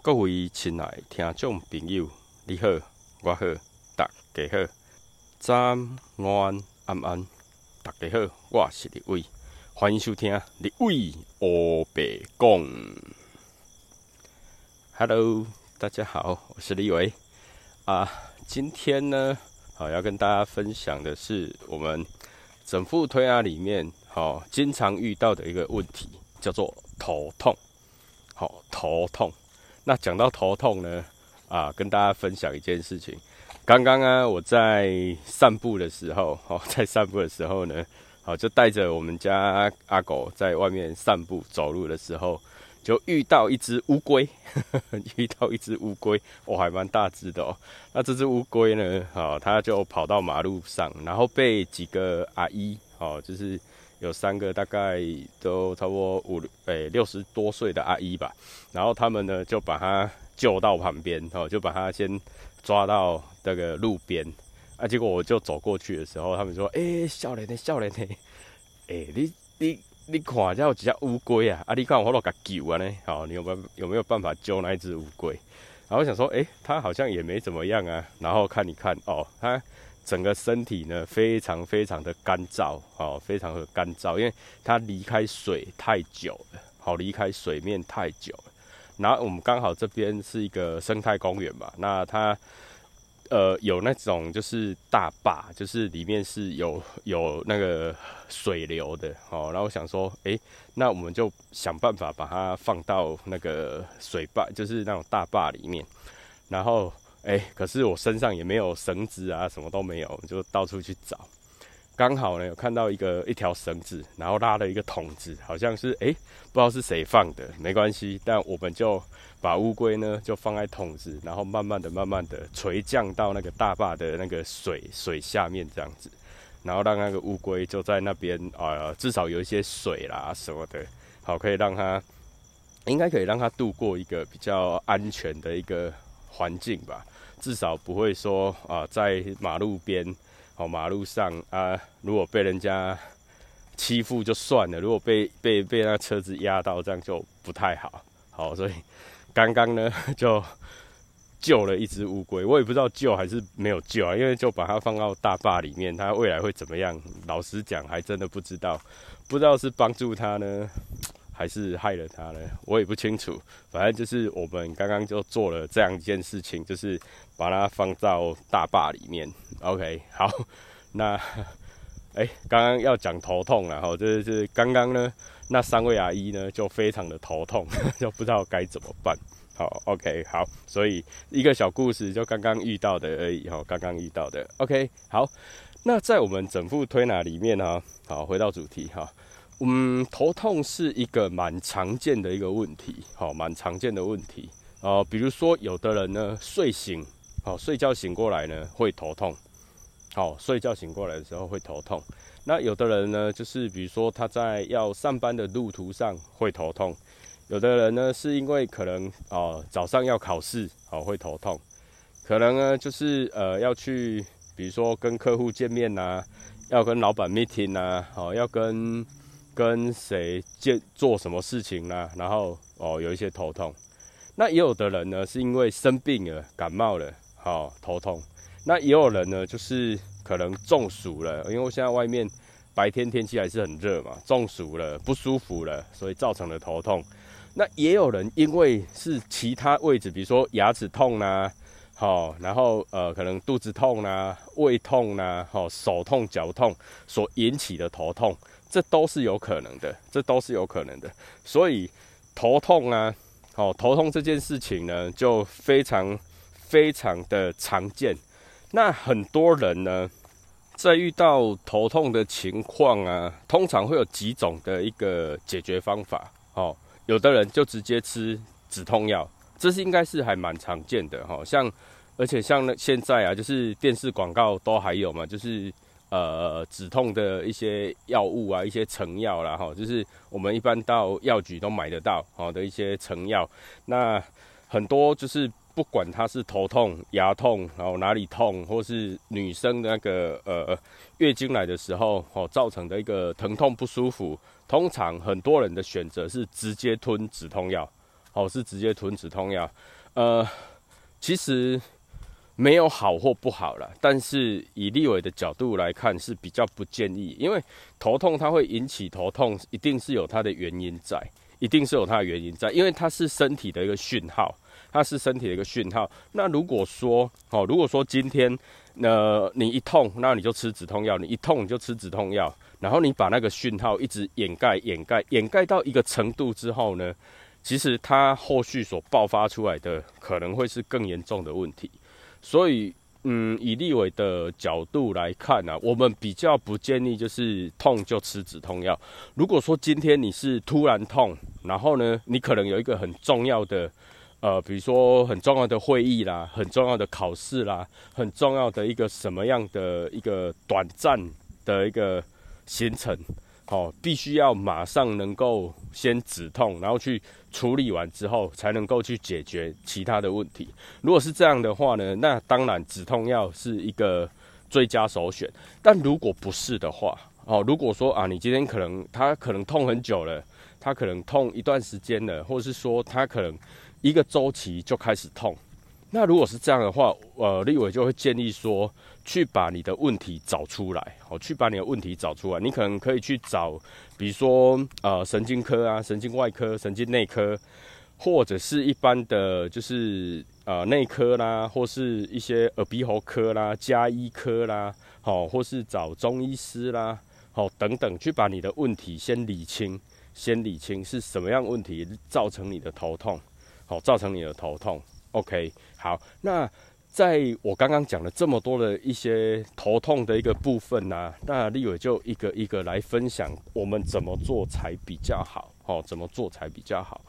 各位亲爱听众朋友，你好，我好，大家好，早安、午安、安，大家好，我是李伟，欢迎收听李伟欧白讲。Hello，大家好，我是李伟啊。今天呢，好要跟大家分享的是我们整副推拿里面好经常遇到的一个问题，叫做头痛。好，头痛。那讲到头痛呢，啊，跟大家分享一件事情。刚刚啊，我在散步的时候，哦，在散步的时候呢，好，就带着我们家阿狗在外面散步走路的时候，就遇到一只乌龟，遇到一只乌龟，哦，还蛮大只的哦。那这只乌龟呢，好，它就跑到马路上，然后被几个阿姨，哦，就是。有三个大概都差不多五六诶六十多岁的阿姨吧，然后他们呢就把他救到旁边，哦，就把他先抓到那个路边，啊，结果我就走过去的时候，他们说，诶，少年的少年的，诶，你你你看，这有几只乌龟啊，啊，你看我都给救啊呢，好，你有办有有没有办法救那一只乌龟？然后我想说，诶，它好像也没怎么样啊，然后看一看，哦，它。整个身体呢，非常非常的干燥，哦，非常的干燥，因为它离开水太久了，好，离开水面太久了。然后我们刚好这边是一个生态公园嘛，那它呃有那种就是大坝，就是里面是有有那个水流的，哦，然后我想说，诶，那我们就想办法把它放到那个水坝，就是那种大坝里面，然后。哎，可是我身上也没有绳子啊，什么都没有，就到处去找。刚好呢，有看到一个一条绳子，然后拉了一个桶子，好像是哎，不知道是谁放的，没关系。但我们就把乌龟呢，就放在桶子，然后慢慢的、慢慢的垂降到那个大坝的那个水水下面这样子，然后让那个乌龟就在那边啊，至少有一些水啦什么的，好，可以让它应该可以让它度过一个比较安全的一个。环境吧，至少不会说啊，在马路边哦，马路上啊，如果被人家欺负就算了，如果被被被那车子压到，这样就不太好。好，所以刚刚呢 就救了一只乌龟，我也不知道救还是没有救啊，因为就把它放到大坝里面，它未来会怎么样？老实讲，还真的不知道，不知道是帮助它呢。还是害了他呢？我也不清楚。反正就是我们刚刚就做了这样一件事情，就是把它放到大坝里面。OK，好。那哎，刚刚要讲头痛了哈，就是刚刚呢，那三位阿姨呢就非常的头痛，就不知道该怎么办。好，OK，好。所以一个小故事，就刚刚遇到的而已哈，刚刚遇到的。OK，好。那在我们整副推拿里面呢，好，回到主题哈。嗯，头痛是一个蛮常见的一个问题，好，蛮常见的问题啊。比如说，有的人呢睡醒，好，睡觉醒过来呢会头痛，好，睡觉醒过来的时候会头痛。那有的人呢，就是比如说他在要上班的路途上会头痛，有的人呢是因为可能啊早上要考试，好会头痛，可能呢就是呃要去，比如说跟客户见面呐，要跟老板 meeting 呐，好要跟。跟谁见做什么事情呢？然后哦，有一些头痛。那也有的人呢，是因为生病了，感冒了，好头痛。那也有人呢，就是可能中暑了，因为现在外面白天天气还是很热嘛，中暑了，不舒服了，所以造成了头痛。那也有人因为是其他位置，比如说牙齿痛啦，好，然后呃，可能肚子痛啦、胃痛啦、好手痛、脚痛所引起的头痛。这都是有可能的，这都是有可能的。所以头痛啊，哦，头痛这件事情呢，就非常非常的常见。那很多人呢，在遇到头痛的情况啊，通常会有几种的一个解决方法。哦，有的人就直接吃止痛药，这是应该是还蛮常见的。哈，像而且像那现在啊，就是电视广告都还有嘛，就是。呃，止痛的一些药物啊，一些成药啦，哈，就是我们一般到药局都买得到，好的一些成药。那很多就是不管它是头痛、牙痛，然后哪里痛，或是女生的那个呃月经来的时候，哦造成的一个疼痛不舒服，通常很多人的选择是直接吞止痛药，哦，是直接吞止痛药。呃，其实没有好或不好了，但是以立伟的角度来看是比较不建议，因为头痛它会引起头痛，一定是有它的原因在，一定是有它的原因在，因为它是身体的一个讯号，它是身体的一个讯号。那如果说，哦，如果说今天，那你一痛，那你就吃止痛药，你一痛你就吃止痛药，然后你把那个讯号一直掩盖、掩盖、掩盖到一个程度之后呢？其实它后续所爆发出来的可能会是更严重的问题，所以，嗯，以立伟的角度来看呢，我们比较不建议就是痛就吃止痛药。如果说今天你是突然痛，然后呢，你可能有一个很重要的，呃，比如说很重要的会议啦，很重要的考试啦，很重要的一个什么样的一个短暂的一个行程。哦，必须要马上能够先止痛，然后去处理完之后，才能够去解决其他的问题。如果是这样的话呢，那当然止痛药是一个最佳首选。但如果不是的话，哦，如果说啊，你今天可能他可能痛很久了，他可能痛一段时间了，或者是说他可能一个周期就开始痛。那如果是这样的话，呃，立伟就会建议说，去把你的问题找出来，好，去把你的问题找出来。你可能可以去找，比如说呃神经科啊、神经外科、神经内科，或者是一般的就是呃内科啦，或是一些耳鼻喉科啦、加医科啦，好，或是找中医师啦，好等等，去把你的问题先理清，先理清是什么样问题造成你的头痛，好，造成你的头痛。OK，好，那在我刚刚讲了这么多的一些头痛的一个部分呢，那立伟就一个一个来分享我们怎么做才比较好，哦，怎么做才比较好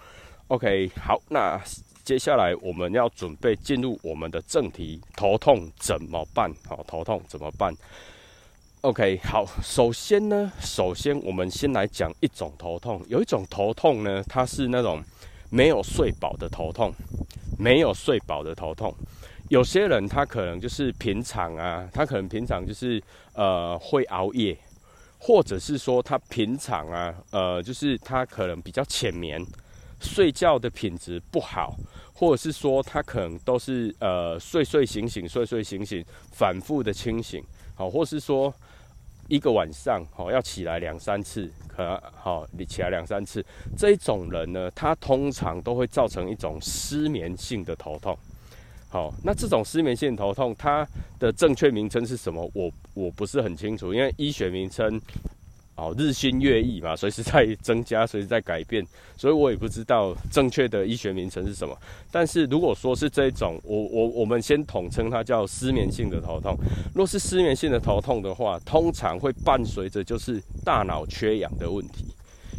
？OK，好，那接下来我们要准备进入我们的正题，头痛怎么办？好，头痛怎么办？OK，好，首先呢，首先我们先来讲一种头痛，有一种头痛呢，它是那种没有睡饱的头痛。没有睡饱的头痛，有些人他可能就是平常啊，他可能平常就是呃会熬夜，或者是说他平常啊，呃就是他可能比较浅眠，睡觉的品质不好，或者是说他可能都是呃睡睡醒醒睡睡醒醒，反复的清醒，好，或是说一个晚上好要起来两三次。呃，好，你起来两三次，这一种人呢，他通常都会造成一种失眠性的头痛。好，那这种失眠性头痛，它的正确名称是什么？我我不是很清楚，因为医学名称。哦，日新月异嘛，随时在增加，随时在改变，所以我也不知道正确的医学名称是什么。但是如果说是这种，我我我们先统称它叫失眠性的头痛。若是失眠性的头痛的话，通常会伴随着就是大脑缺氧的问题，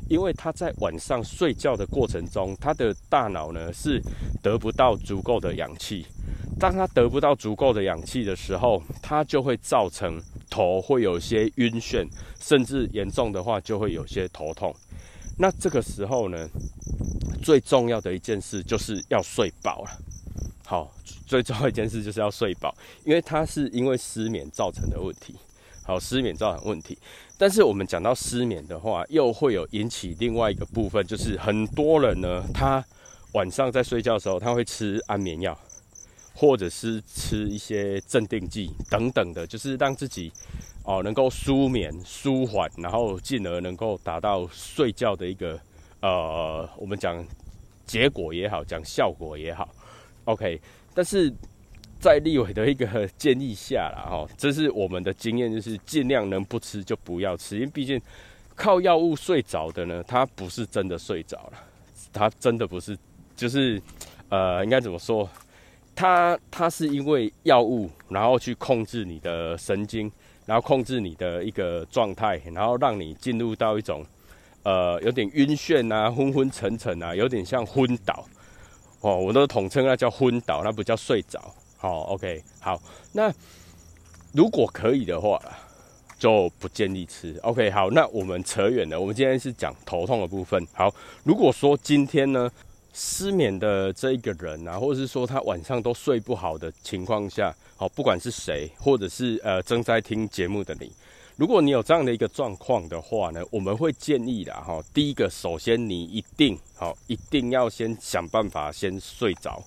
因为他在晚上睡觉的过程中，他的大脑呢是得不到足够的氧气。当他得不到足够的氧气的时候，他就会造成头会有些晕眩，甚至严重的话就会有些头痛。那这个时候呢，最重要的一件事就是要睡饱了。好，最重要一件事就是要睡饱，因为它是因为失眠造成的问题。好，失眠造成问题，但是我们讲到失眠的话，又会有引起另外一个部分，就是很多人呢，他晚上在睡觉的时候，他会吃安眠药。或者是吃一些镇定剂等等的，就是让自己哦能够舒眠、舒缓，然后进而能够达到睡觉的一个呃，我们讲结果也好，讲效果也好，OK。但是在立伟的一个建议下啦，哈，这是我们的经验，就是尽量能不吃就不要吃，因为毕竟靠药物睡着的呢，他不是真的睡着了，他真的不是，就是呃，应该怎么说？它它是因为药物，然后去控制你的神经，然后控制你的一个状态，然后让你进入到一种呃有点晕眩啊、昏昏沉沉啊，有点像昏倒哦。我都统称那叫昏倒，那不叫睡着。好，OK，好。那如果可以的话，就不建议吃。OK，好。那我们扯远了，我们今天是讲头痛的部分。好，如果说今天呢？失眠的这一个人啊，或者是说他晚上都睡不好的情况下，好，不管是谁，或者是呃正在听节目的你，如果你有这样的一个状况的话呢，我们会建议的哈，第一个，首先你一定好，一定要先想办法先睡着，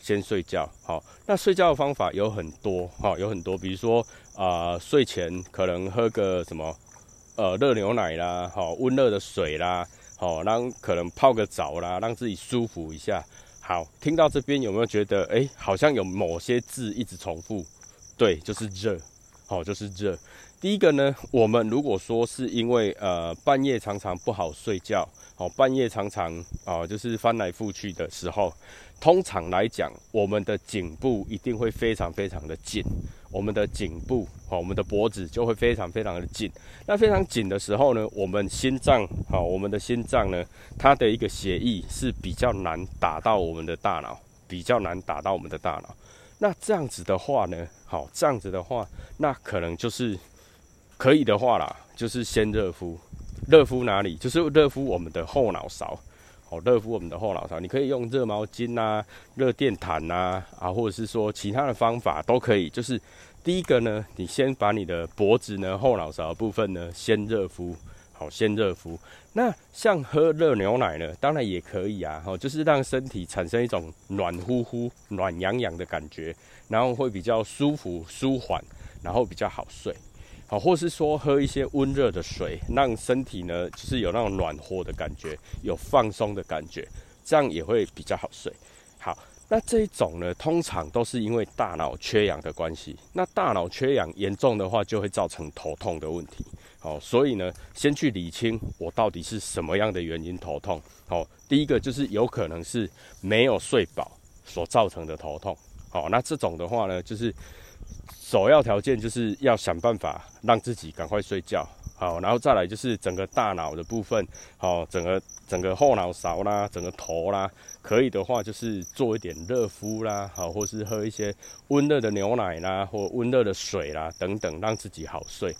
先睡觉。好，那睡觉的方法有很多哈，有很多，比如说啊，睡前可能喝个什么呃热牛奶啦，好温热的水啦，好让可能泡个澡啦，让自己舒服一下。好，听到这边有没有觉得哎，好像有某些字一直重复？对，就是热，好，就是热。第一个呢，我们如果说是因为呃半夜常常不好睡觉，哦半夜常常啊就是翻来覆去的时候，通常来讲，我们的颈部一定会非常非常的紧，我们的颈部哦我们的脖子就会非常非常的紧。那非常紧的时候呢，我们心脏好，我们的心脏呢，它的一个血液是比较难打到我们的大脑，比较难打到我们的大脑。那这样子的话呢，好这样子的话，那可能就是。可以的话啦，就是先热敷，热敷哪里？就是热敷我们的后脑勺，哦，热敷我们的后脑勺。你可以用热毛巾呐、热电毯呐，啊，或者是说其他的方法都可以。就是第一个呢，你先把你的脖子呢、后脑勺部分呢先热敷，好，先热敷。那像喝热牛奶呢，当然也可以啊，哦，就是让身体产生一种暖乎乎、暖洋洋的感觉，然后会比较舒服、舒缓，然后比较好睡。好，或是说喝一些温热的水，让身体呢，就是有那种暖和的感觉，有放松的感觉，这样也会比较好睡。好，那这一种呢，通常都是因为大脑缺氧的关系。那大脑缺氧严重的话，就会造成头痛的问题。好，所以呢，先去理清我到底是什么样的原因头痛。好，第一个就是有可能是没有睡饱所造成的头痛。好，那这种的话呢，就是。首要条件就是要想办法让自己赶快睡觉，好，然后再来就是整个大脑的部分，好，整个整个后脑勺啦，整个头啦，可以的话就是做一点热敷啦，好，或是喝一些温热的牛奶啦，或温热的水啦等等，让自己好睡。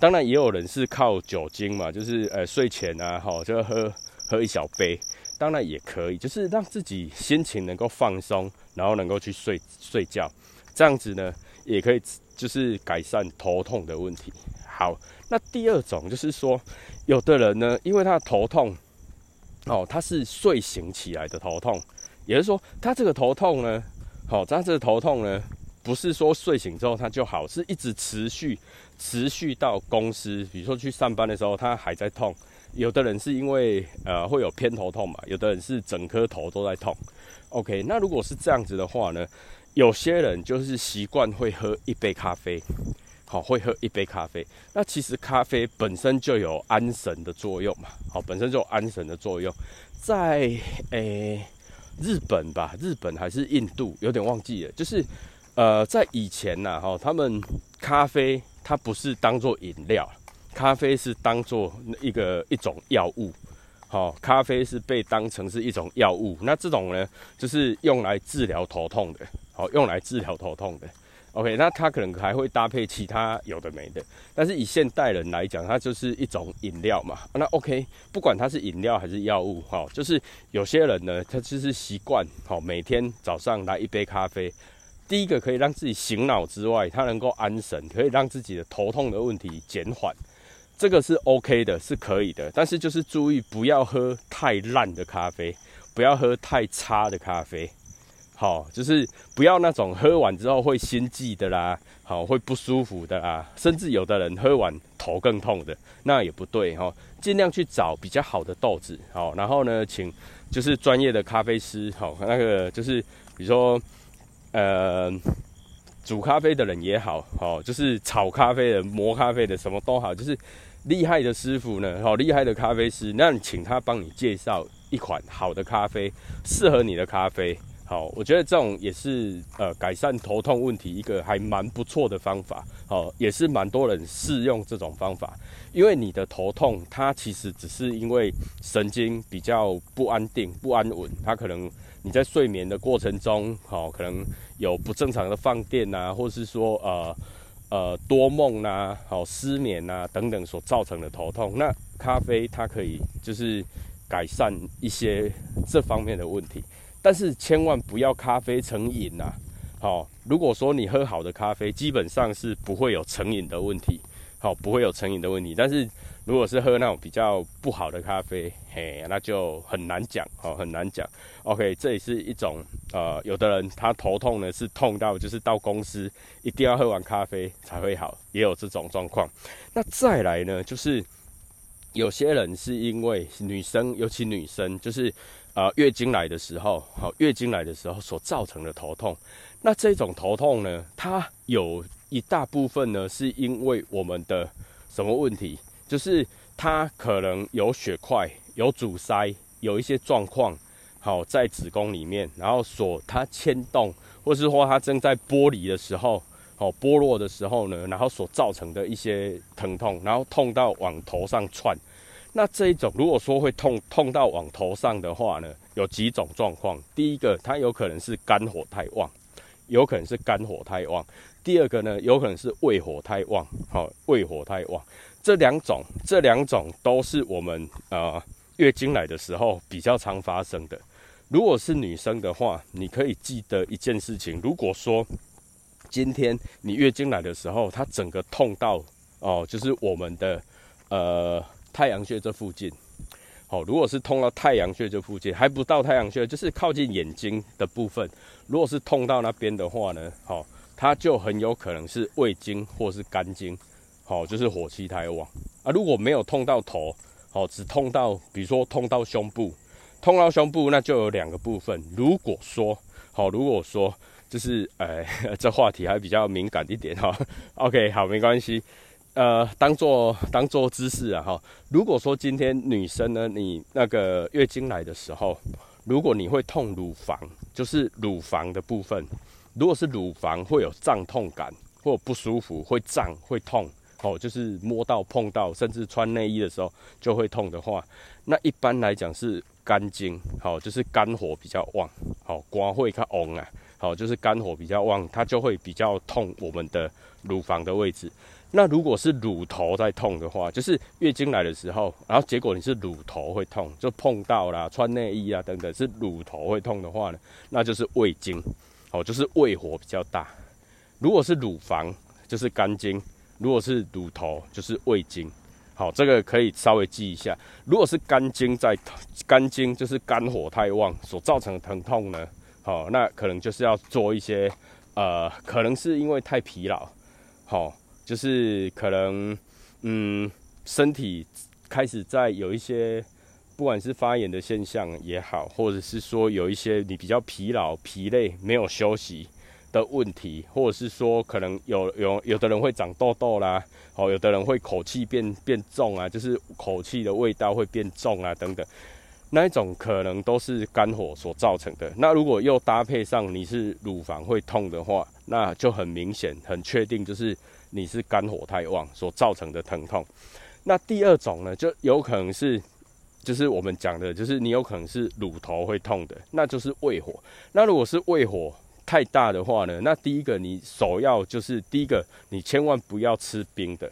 当然也有人是靠酒精嘛，就是呃睡前啊，好就喝喝一小杯，当然也可以，就是让自己心情能够放松，然后能够去睡睡觉，这样子呢。也可以，就是改善头痛的问题。好，那第二种就是说，有的人呢，因为他的头痛，哦，他是睡醒起来的头痛，也就是说，他这个头痛呢，好，他这个头痛呢，不是说睡醒之后他就好，是一直持续，持续到公司，比如说去上班的时候，他还在痛。有的人是因为呃会有偏头痛嘛，有的人是整颗头都在痛。OK，那如果是这样子的话呢？有些人就是习惯会喝一杯咖啡，好，会喝一杯咖啡。那其实咖啡本身就有安神的作用嘛，好，本身就有安神的作用。在诶日本吧，日本还是印度，有点忘记了。就是呃，在以前呐，哈，他们咖啡它不是当做饮料，咖啡是当做一个一种药物。好，咖啡是被当成是一种药物。那这种呢，就是用来治疗头痛的。好，用来治疗头痛的，OK，那它可能还会搭配其他有的没的，但是以现代人来讲，它就是一种饮料嘛。那 OK，不管它是饮料还是药物，哈，就是有些人呢，他就是习惯，好，每天早上来一杯咖啡，第一个可以让自己醒脑之外，它能够安神，可以让自己的头痛的问题减缓，这个是 OK 的，是可以的。但是就是注意不要喝太烂的咖啡，不要喝太差的咖啡。好，就是不要那种喝完之后会心悸的啦，好会不舒服的啦，甚至有的人喝完头更痛的，那也不对哈。尽量去找比较好的豆子，好，然后呢，请就是专业的咖啡师，好，那个就是比如说呃煮咖啡的人也好，好，就是炒咖啡的、磨咖啡的，什么都好，就是厉害的师傅呢，好厉害的咖啡师，那你请他帮你介绍一款好的咖啡，适合你的咖啡。好，我觉得这种也是呃改善头痛问题一个还蛮不错的方法。好，也是蛮多人试用这种方法，因为你的头痛它其实只是因为神经比较不安定、不安稳，它可能你在睡眠的过程中，好可能有不正常的放电呐，或是说呃呃多梦呐、好失眠呐等等所造成的头痛。那咖啡它可以就是改善一些这方面的问题。但是千万不要咖啡成瘾呐！好，如果说你喝好的咖啡，基本上是不会有成瘾的问题。好，不会有成瘾的问题。但是如果是喝那种比较不好的咖啡，嘿，那就很难讲，哦，很难讲。OK，这也是一种，呃，有的人他头痛呢是痛到就是到公司一定要喝完咖啡才会好，也有这种状况。那再来呢，就是有些人是因为女生，尤其女生，就是呃月经来的时候，好，月经来的时候所造成的头痛。那这种头痛呢，它有一大部分呢，是因为我们的什么问题？就是它可能有血块、有阻塞、有一些状况，好在子宫里面，然后所它牵动，或是说它正在剥离的时候，好剥落的时候呢，然后所造成的一些疼痛，然后痛到往头上窜。那这一种如果说会痛痛到往头上的话呢，有几种状况。第一个，它有可能是肝火太旺。有可能是肝火太旺，第二个呢，有可能是胃火太旺。好，胃火太旺，这两种，这两种都是我们呃月经来的时候比较常发生的。如果是女生的话，你可以记得一件事情：如果说今天你月经来的时候，它整个痛到哦，就是我们的呃太阳穴这附近。好，如果是痛到太阳穴这附近，还不到太阳穴，就是靠近眼睛的部分。如果是痛到那边的话呢，好，它就很有可能是胃经或是肝经，好，就是火气太旺啊。如果没有痛到头，好，只痛到，比如说痛到胸部，痛到胸部，那就有两个部分。如果说，好，如果说就是，哎，这话题还比较敏感一点哈。OK，好，没关系。呃，当做当做姿势啊哈。如果说今天女生呢，你那个月经来的时候，如果你会痛乳房，就是乳房的部分，如果是乳房会有胀痛感或不舒服，会胀会痛，哦，就是摸到碰到，甚至穿内衣的时候就会痛的话，那一般来讲是肝经，好，就是肝火比较旺，好，肝会较旺啊，好，就是肝火比较旺，它就会比较痛我们的乳房的位置。那如果是乳头在痛的话，就是月经来的时候，然后结果你是乳头会痛，就碰到啦、穿内衣啊等等，是乳头会痛的话呢，那就是胃经，哦，就是胃火比较大。如果是乳房，就是肝经；如果是乳头，就是胃经。好，这个可以稍微记一下。如果是肝经在肝经，就是肝火太旺所造成的疼痛呢，好，那可能就是要做一些，呃，可能是因为太疲劳，好。就是可能，嗯，身体开始在有一些，不管是发炎的现象也好，或者是说有一些你比较疲劳、疲累、没有休息的问题，或者是说可能有有有的人会长痘痘啦，哦，有的人会口气变变重啊，就是口气的味道会变重啊，等等，那一种可能都是肝火所造成的。那如果又搭配上你是乳房会痛的话，那就很明显、很确定就是。你是肝火太旺所造成的疼痛，那第二种呢，就有可能是，就是我们讲的，就是你有可能是乳头会痛的，那就是胃火。那如果是胃火太大的话呢，那第一个你首要就是第一个，你千万不要吃冰的，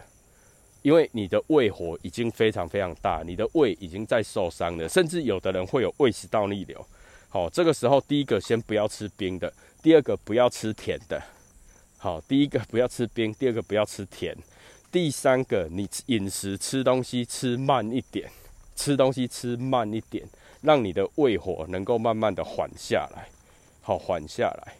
因为你的胃火已经非常非常大，你的胃已经在受伤了，甚至有的人会有胃食道逆流。好，这个时候第一个先不要吃冰的，第二个不要吃甜的。好，第一个不要吃冰，第二个不要吃甜，第三个你饮食吃东西吃慢一点，吃东西吃慢一点，让你的胃火能够慢慢的缓下来，好缓下来。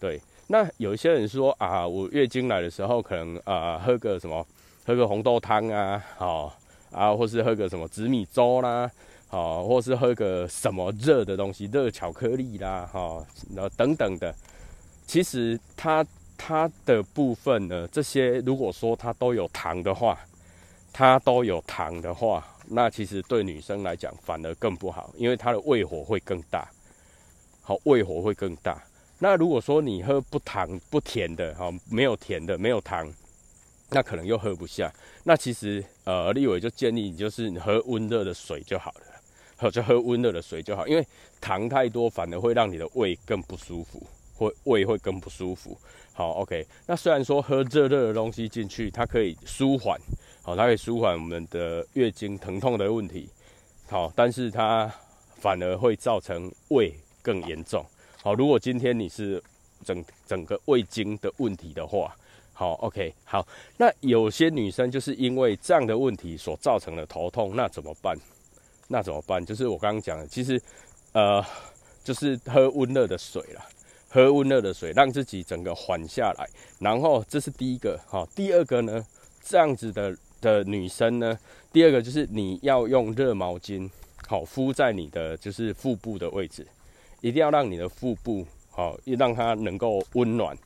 对，那有些人说啊，我月经来的时候可能啊喝个什么，喝个红豆汤啊，好啊，或是喝个什么紫米粥啦，好，或是喝个什么热的东西，热巧克力啦，哈，然后等等的，其实它。它的部分呢，这些如果说它都有糖的话，它都有糖的话，那其实对女生来讲反而更不好，因为它的胃火会更大，好，胃火会更大。那如果说你喝不糖不甜的，哈，没有甜的，没有糖，那可能又喝不下。那其实呃，立伟就建议你就是喝温热的水就好了，好，就喝温热的水就好，因为糖太多反而会让你的胃更不舒服。会胃会更不舒服。好，OK。那虽然说喝热热的东西进去，它可以舒缓，好，它可以舒缓我们的月经疼痛的问题。好，但是它反而会造成胃更严重。好，如果今天你是整整个胃经的问题的话，好，OK，好。那有些女生就是因为这样的问题所造成的头痛，那怎么办？那怎么办？就是我刚刚讲的，其实，呃，就是喝温热的水啦，喝温热的水，让自己整个缓下来。然后这是第一个，好。第二个呢，这样子的的女生呢，第二个就是你要用热毛巾，好敷在你的就是腹部的位置，一定要让你的腹部好，让它能够温暖。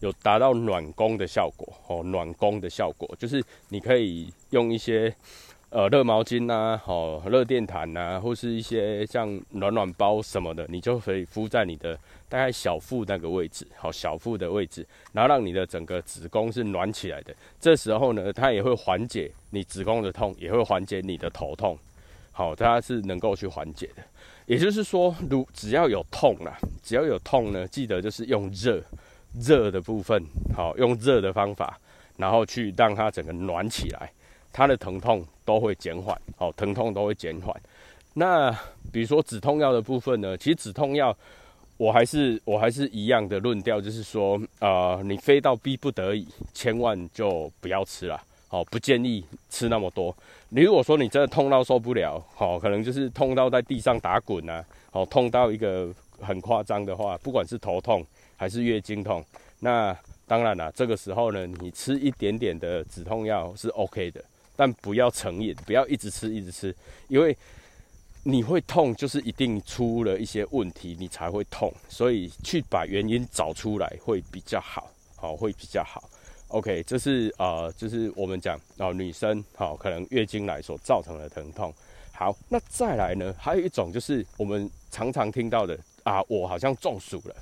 有达到暖宫的效果哦，暖宫的效果就是你可以用一些呃热毛巾呐，哦热电毯呐，或是一些像暖暖包什么的，你就可以敷在你的大概小腹那个位置，好小腹的位置，然后让你的整个子宫是暖起来的。这时候呢，它也会缓解你子宫的痛，也会缓解你的头痛，好，它是能够去缓解的。也就是说，如只要有痛啦，只要有痛呢，记得就是用热。热的部分，好用热的方法，然后去让它整个暖起来，它的疼痛都会减缓，好疼痛都会减缓。那比如说止痛药的部分呢，其实止痛药我还是我还是一样的论调，就是说，呃，你非到逼不得已，千万就不要吃了，好不建议吃那么多。你如果说你真的痛到受不了，好可能就是痛到在地上打滚啊，好痛到一个很夸张的话，不管是头痛。还是月经痛，那当然了，这个时候呢，你吃一点点的止痛药是 OK 的，但不要成瘾，不要一直吃一直吃，因为你会痛，就是一定出了一些问题，你才会痛，所以去把原因找出来会比较好，好会比较好。OK，这是呃，就是我们讲哦，女生好可能月经来所造成的疼痛。好，那再来呢，还有一种就是我们常常听到的啊，我好像中暑了。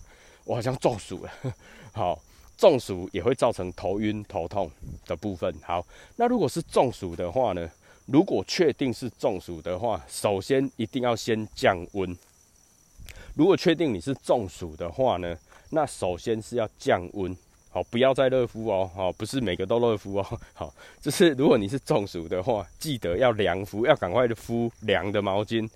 我好像中暑了，好，中暑也会造成头晕头痛的部分。好，那如果是中暑的话呢？如果确定是中暑的话，首先一定要先降温。如果确定你是中暑的话呢，那首先是要降温，好，不要再热敷哦，好，不是每个都热敷哦，好，就是如果你是中暑的话，记得要凉敷，要赶快的敷凉的毛巾。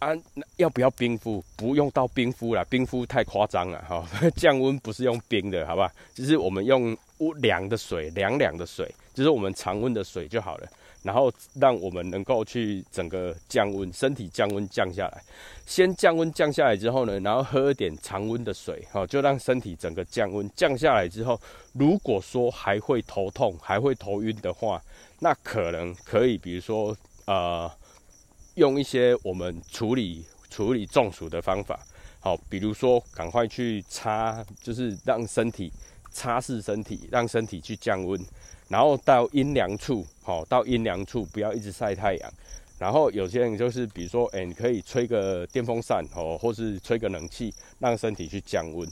啊，那要不要冰敷？不用到冰敷了，冰敷太夸张了哈。降温不是用冰的，好吧？就是我们用凉的水，凉凉的水，就是我们常温的水就好了。然后让我们能够去整个降温，身体降温降下来。先降温降下来之后呢，然后喝一点常温的水，哈，就让身体整个降温降下来之后，如果说还会头痛，还会头晕的话，那可能可以，比如说呃。用一些我们处理处理中暑的方法，好，比如说赶快去擦，就是让身体擦拭身体，让身体去降温，然后到阴凉处，好，到阴凉处不要一直晒太阳。然后有些人就是，比如说，哎，你可以吹个电风扇，哦，或是吹个冷气，让身体去降温。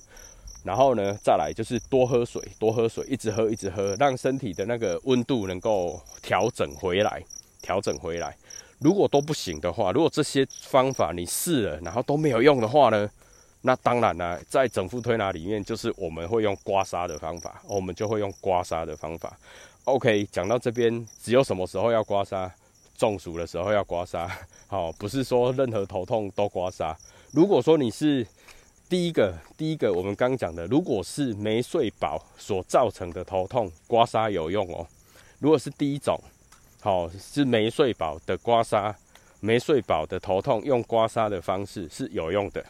然后呢，再来就是多喝水，多喝水，一直喝，一直喝，让身体的那个温度能够调整回来，调整回来。如果都不行的话，如果这些方法你试了，然后都没有用的话呢？那当然了，在整副推拿里面，就是我们会用刮痧的方法，我们就会用刮痧的方法。OK，讲到这边，只有什么时候要刮痧？中暑的时候要刮痧。好，不是说任何头痛都刮痧。如果说你是第一个，第一个我们刚讲的，如果是没睡饱所造成的头痛，刮痧有用哦。如果是第一种。好，是没睡饱的刮痧，没睡饱的头痛，用刮痧的方式是有用的。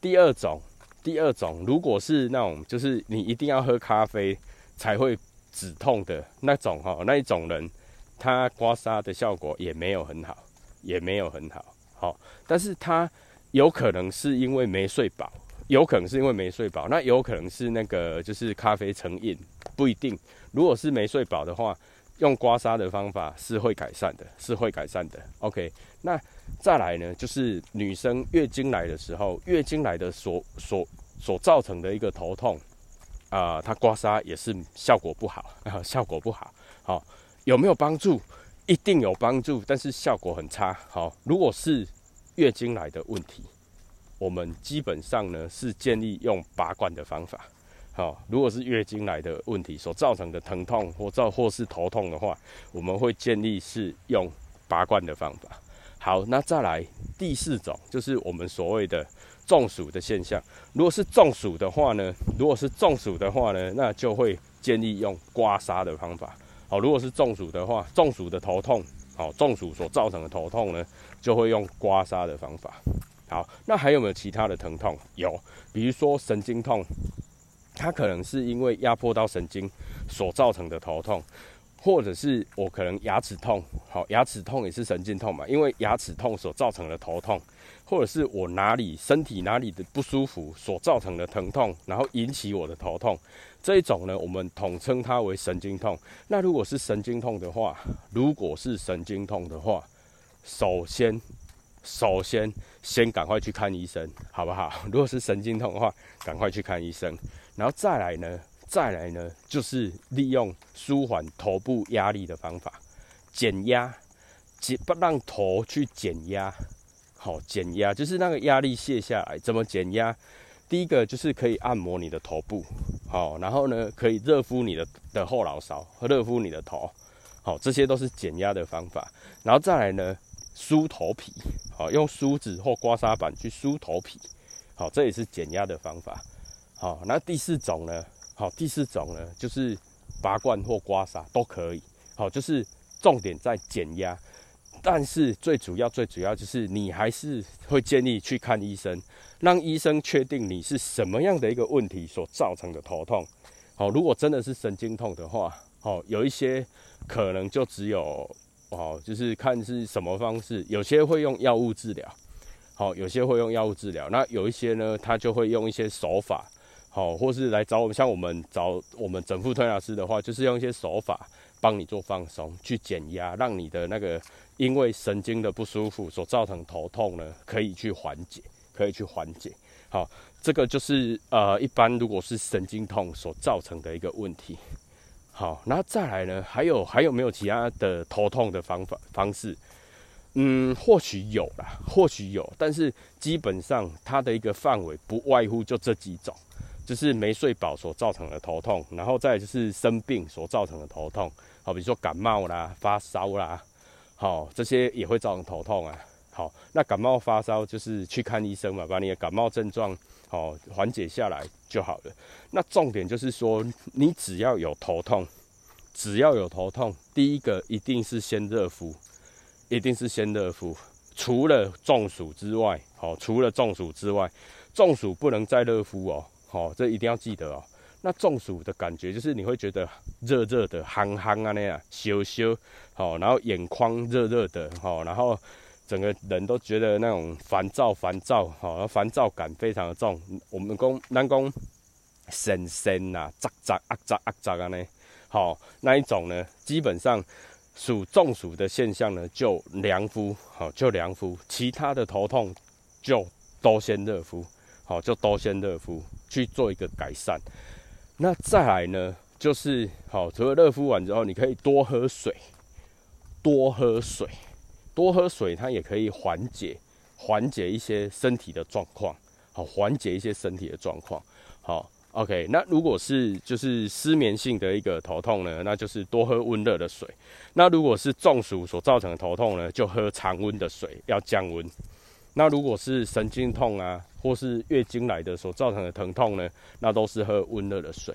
第二种，第二种，如果是那种就是你一定要喝咖啡才会止痛的那种哈，那一种人，他刮痧的效果也没有很好，也没有很好。好，但是他有可能是因为没睡饱，有可能是因为没睡饱，那有可能是那个就是咖啡成瘾，不一定。如果是没睡饱的话。用刮痧的方法是会改善的，是会改善的。OK，那再来呢，就是女生月经来的时候，月经来的所所所造成的一个头痛啊，它刮痧也是效果不好，啊 效果不好。好，有没有帮助？一定有帮助，但是效果很差。好，如果是月经来的问题，我们基本上呢是建议用拔罐的方法。好，如果是月经来的问题所造成的疼痛或造或是头痛的话，我们会建议是用拔罐的方法。好，那再来第四种，就是我们所谓的中暑的现象。如果是中暑的话呢，如果是中暑的话呢，那就会建议用刮痧的方法。好，如果是中暑的话，中暑的头痛，好，中暑所造成的头痛呢，就会用刮痧的方法。好，那还有没有其他的疼痛？有，比如说神经痛，它可能是因为压迫到神经所造成的头痛。或者是我可能牙齿痛，好，牙齿痛也是神经痛嘛，因为牙齿痛所造成的头痛，或者是我哪里身体哪里的不舒服所造成的疼痛，然后引起我的头痛，这一种呢，我们统称它为神经痛。那如果是神经痛的话，如果是神经痛的话，首先，首先先赶快去看医生，好不好？如果是神经痛的话，赶快去看医生，然后再来呢？再来呢，就是利用舒缓头部压力的方法，减压，减不让头去减压，好减压，就是那个压力卸下来。怎么减压？第一个就是可以按摩你的头部，好，然后呢可以热敷你的的后脑勺热敷你的头，好，这些都是减压的方法。然后再来呢，梳头皮，好，用梳子或刮痧板去梳头皮，好，这也是减压的方法。好，那第四种呢？好，第四种呢，就是拔罐或刮痧都可以。好，就是重点在减压，但是最主要、最主要就是你还是会建议去看医生，让医生确定你是什么样的一个问题所造成的头痛。好，如果真的是神经痛的话，好，有一些可能就只有，哦，就是看是什么方式，有些会用药物治疗，好，有些会用药物治疗，那有一些呢，他就会用一些手法。好，或是来找我们，像我们找我们整副推拿师的话，就是用一些手法帮你做放松，去减压，让你的那个因为神经的不舒服所造成头痛呢，可以去缓解，可以去缓解。好，这个就是呃，一般如果是神经痛所造成的一个问题。好，那再来呢，还有还有没有其他的头痛的方法方式？嗯，或许有啦，或许有，但是基本上它的一个范围不外乎就这几种。就是没睡饱所造成的头痛，然后再就是生病所造成的头痛，好，比如说感冒啦、发烧啦，好，这些也会造成头痛啊。好，那感冒发烧就是去看医生嘛，把你的感冒症状好缓解下来就好了。那重点就是说，你只要有头痛，只要有头痛，第一个一定是先热敷，一定是先热敷。除了中暑之外，好，除了中暑之外，中暑不能再热敷哦。哦，这一定要记得哦。那中暑的感觉就是你会觉得热热的、憨憨啊那样，羞羞，好，然后眼眶热热的，好，然后整个人都觉得那种烦躁、烦躁，好，烦躁感非常的重。我们讲，南宫神神呐，扎扎啊扎啊扎啊呢，好，那一种呢，基本上属中暑的现象呢，就凉敷，好，就凉敷，其他的头痛就都先热敷，好，就都先热敷。去做一个改善，那再来呢，就是好，除了热敷完之后，你可以多喝水，多喝水，多喝水，它也可以缓解缓解一些身体的状况，好，缓解一些身体的状况，好，OK。那如果是就是失眠性的一个头痛呢，那就是多喝温热的水。那如果是中暑所造成的头痛呢，就喝常温的水，要降温。那如果是神经痛啊，或是月经来的所造成的疼痛呢，那都是喝温热的水。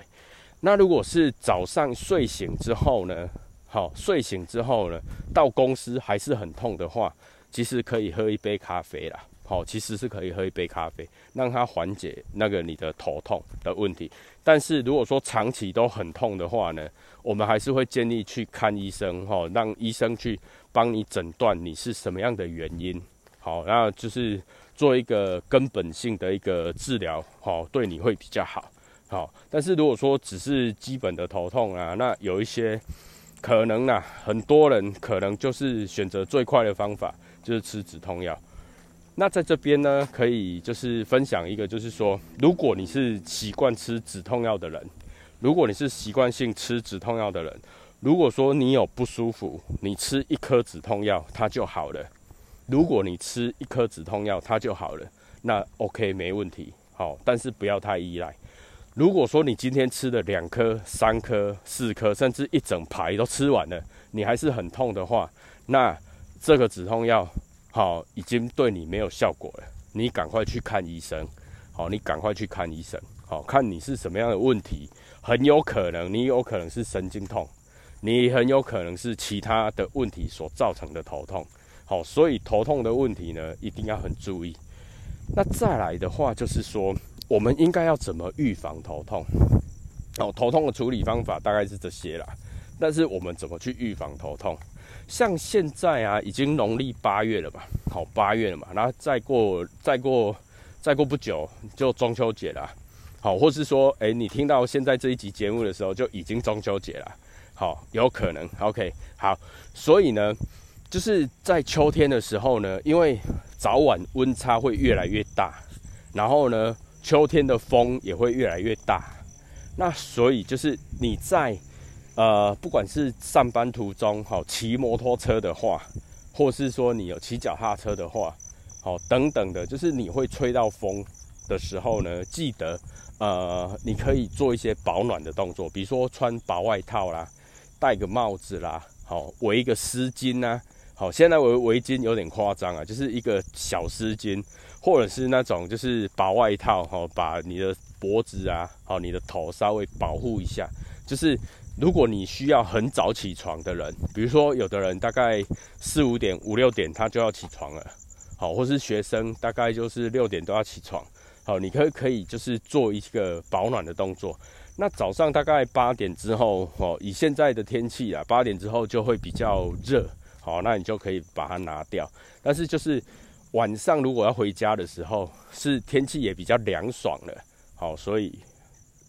那如果是早上睡醒之后呢，好，睡醒之后呢，到公司还是很痛的话，其实可以喝一杯咖啡啦。好，其实是可以喝一杯咖啡，让它缓解那个你的头痛的问题。但是如果说长期都很痛的话呢，我们还是会建议去看医生，哈，让医生去帮你诊断你是什么样的原因。好，那就是做一个根本性的一个治疗，好，对你会比较好。好，但是如果说只是基本的头痛啊，那有一些可能啊，很多人可能就是选择最快的方法，就是吃止痛药。那在这边呢，可以就是分享一个，就是说，如果你是习惯吃止痛药的人，如果你是习惯性吃止痛药的人，如果说你有不舒服，你吃一颗止痛药，它就好了。如果你吃一颗止痛药，它就好了，那 OK 没问题，好，但是不要太依赖。如果说你今天吃了两颗、三颗、四颗，甚至一整排都吃完了，你还是很痛的话，那这个止痛药好已经对你没有效果了，你赶快去看医生，好，你赶快去看医生，好看你是什么样的问题，很有可能你有可能是神经痛，你很有可能是其他的问题所造成的头痛，好，所以头痛的问题呢，一定要很注意。那再来的话，就是说我们应该要怎么预防头痛？哦，头痛的处理方法大概是这些啦。但是我们怎么去预防头痛？像现在啊，已经农历八月了嘛，好，八月了嘛，然后再过再过再过不久就中秋节了，好，或是说，哎，你听到现在这一集节目的时候就已经中秋节了，好，有可能，OK，好，所以呢，就是在秋天的时候呢，因为早晚温差会越来越大，然后呢，秋天的风也会越来越大，那所以就是你在。呃，不管是上班途中，好骑摩托车的话，或是说你有骑脚踏车的话，好等等的，就是你会吹到风的时候呢，记得呃，你可以做一些保暖的动作，比如说穿薄外套啦，戴个帽子啦，好围一个丝巾呐，好现在围围巾有点夸张啊，就是一个小丝巾，或者是那种就是薄外套，哈把你的脖子啊，好你的头稍微保护一下，就是。如果你需要很早起床的人，比如说有的人大概四五点、五六点他就要起床了，好，或是学生大概就是六点都要起床，好，你可可以就是做一个保暖的动作。那早上大概八点之后，哦，以现在的天气啊，八点之后就会比较热，好，那你就可以把它拿掉。但是就是晚上如果要回家的时候，是天气也比较凉爽了，好，所以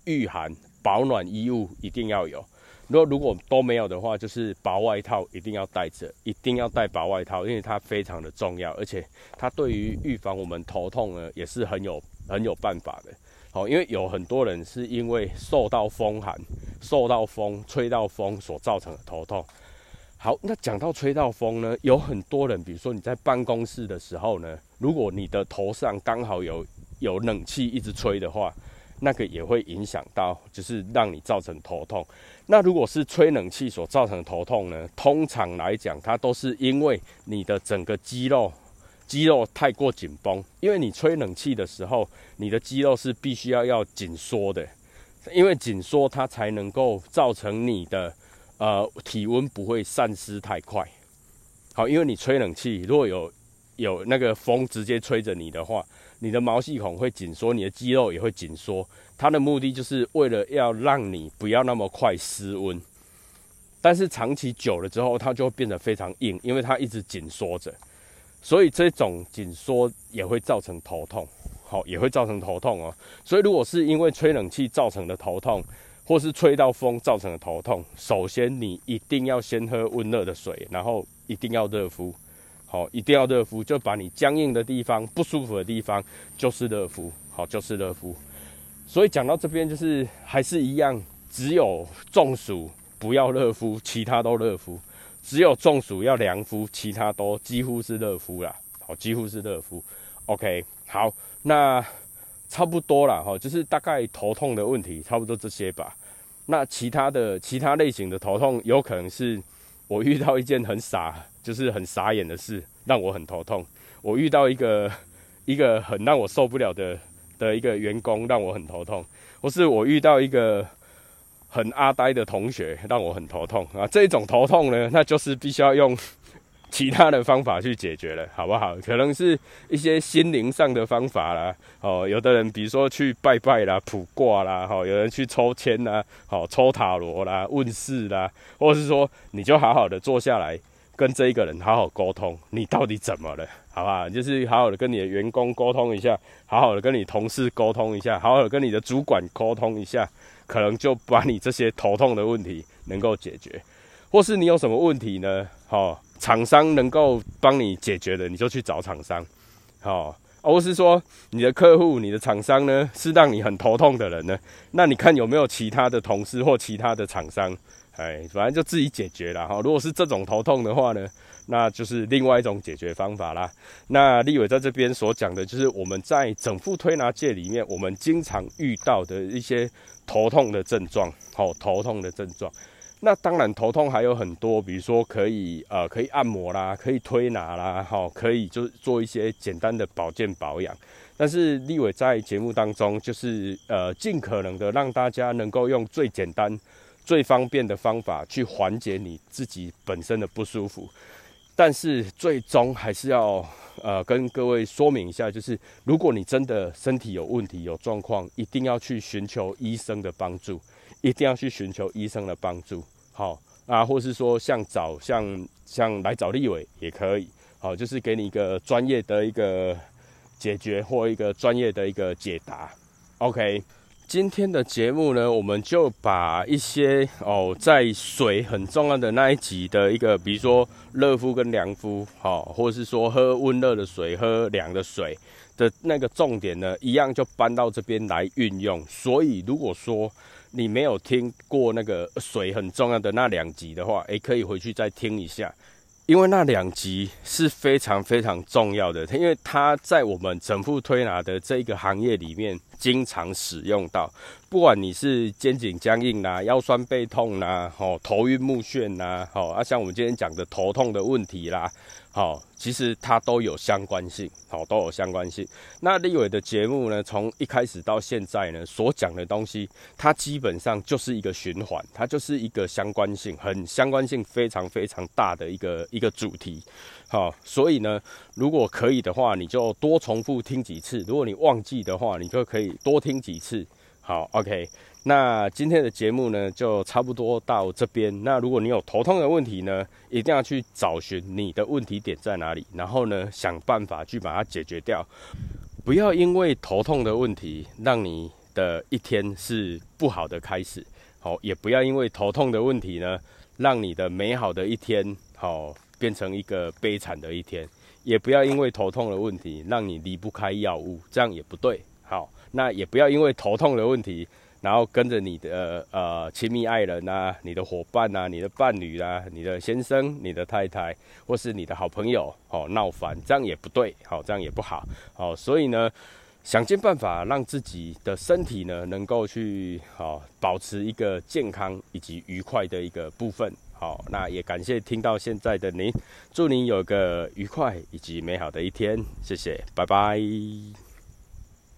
御寒保暖衣物一定要有。如果如果都没有的话，就是薄外套一定要带着，一定要带薄外套，因为它非常的重要，而且它对于预防我们头痛呢，也是很有很有办法的。好，因为有很多人是因为受到风寒、受到风、吹到风所造成的头痛。好，那讲到吹到风呢，有很多人，比如说你在办公室的时候呢，如果你的头上刚好有有冷气一直吹的话。那个也会影响到，就是让你造成头痛。那如果是吹冷气所造成的头痛呢？通常来讲，它都是因为你的整个肌肉肌肉太过紧绷。因为你吹冷气的时候，你的肌肉是必须要要紧缩的，因为紧缩它才能够造成你的呃体温不会散失太快。好，因为你吹冷气，如果有有那个风直接吹着你的话。你的毛细孔会紧缩，你的肌肉也会紧缩，它的目的就是为了要让你不要那么快失温。但是长期久了之后，它就会变得非常硬，因为它一直紧缩着，所以这种紧缩也会造成头痛，好，也会造成头痛哦。所以如果是因为吹冷气造成的头痛，或是吹到风造成的头痛，首先你一定要先喝温热的水，然后一定要热敷。好，一定要热敷，就把你僵硬的地方、不舒服的地方，就是热敷。好，就是热敷。所以讲到这边，就是还是一样，只有中暑不要热敷，其他都热敷；只有中暑要凉敷，其他都几乎是热敷啦。好，几乎是热敷。OK，好，那差不多了哈，就是大概头痛的问题，差不多这些吧。那其他的其他类型的头痛，有可能是我遇到一件很傻。就是很傻眼的事，让我很头痛。我遇到一个 一个很让我受不了的的一个员工，让我很头痛；或是我遇到一个很阿呆的同学，让我很头痛啊。这种头痛呢，那就是必须要用其他的方法去解决了，好不好？可能是一些心灵上的方法啦。哦，有的人比如说去拜拜啦、卜卦啦，哈，有人去抽签啦，好抽塔罗啦、问事啦，或是说你就好好的坐下来。跟这一个人好好沟通，你到底怎么了？好不好？就是好好的跟你的员工沟通一下，好好的跟你同事沟通一下，好好的跟你的主管沟通一下，可能就把你这些头痛的问题能够解决。或是你有什么问题呢？好，厂商能够帮你解决的，你就去找厂商。好，或是说你的客户、你的厂商呢，是让你很头痛的人呢？那你看有没有其他的同事或其他的厂商？哎，反正就自己解决了哈。如果是这种头痛的话呢，那就是另外一种解决方法啦。那立伟在这边所讲的，就是我们在整副推拿界里面，我们经常遇到的一些头痛的症状。好，头痛的症状。那当然，头痛还有很多，比如说可以呃，可以按摩啦，可以推拿啦，哈，可以就是做一些简单的保健保养。但是立伟在节目当中，就是呃尽可能的让大家能够用最简单、最方便的方法去缓解你自己本身的不舒服。但是最终还是要呃跟各位说明一下，就是如果你真的身体有问题、有状况，一定要去寻求医生的帮助，一定要去寻求医生的帮助。好啊，或是说像找像像来找立伟也可以。好，就是给你一个专业的一个解决或一个专业的一个解答。OK。今天的节目呢，我们就把一些哦，在水很重要的那一集的一个，比如说热敷跟凉敷，好，或是说喝温热的水、喝凉的水的那个重点呢，一样就搬到这边来运用。所以，如果说你没有听过那个水很重要的那两集的话，诶，可以回去再听一下。因为那两集是非常非常重要的，因为它在我们整副推拿的这个行业里面经常使用到。不管你是肩颈僵硬啦、腰酸背痛啦、吼头晕目眩啦、吼啊，像我们今天讲的头痛的问题啦。好，其实它都有相关性，好，都有相关性。那立伟的节目呢，从一开始到现在呢，所讲的东西，它基本上就是一个循环，它就是一个相关性，很相关性非常非常大的一个一个主题。好，所以呢，如果可以的话，你就多重复听几次；如果你忘记的话，你就可以多听几次。好，OK。那今天的节目呢，就差不多到这边。那如果你有头痛的问题呢，一定要去找寻你的问题点在哪里，然后呢，想办法去把它解决掉。不要因为头痛的问题，让你的一天是不好的开始。好，也不要因为头痛的问题呢，让你的美好的一天好变成一个悲惨的一天。也不要因为头痛的问题，让你离不开药物，这样也不对。好，那也不要因为头痛的问题。然后跟着你的呃亲密爱人呐，你的伙伴呐，你的伴侣啦，你的先生、你的太太，或是你的好朋友哦闹翻，这样也不对，好，这样也不好，好，所以呢，想尽办法让自己的身体呢能够去好保持一个健康以及愉快的一个部分，好，那也感谢听到现在的您，祝您有个愉快以及美好的一天，谢谢，拜拜。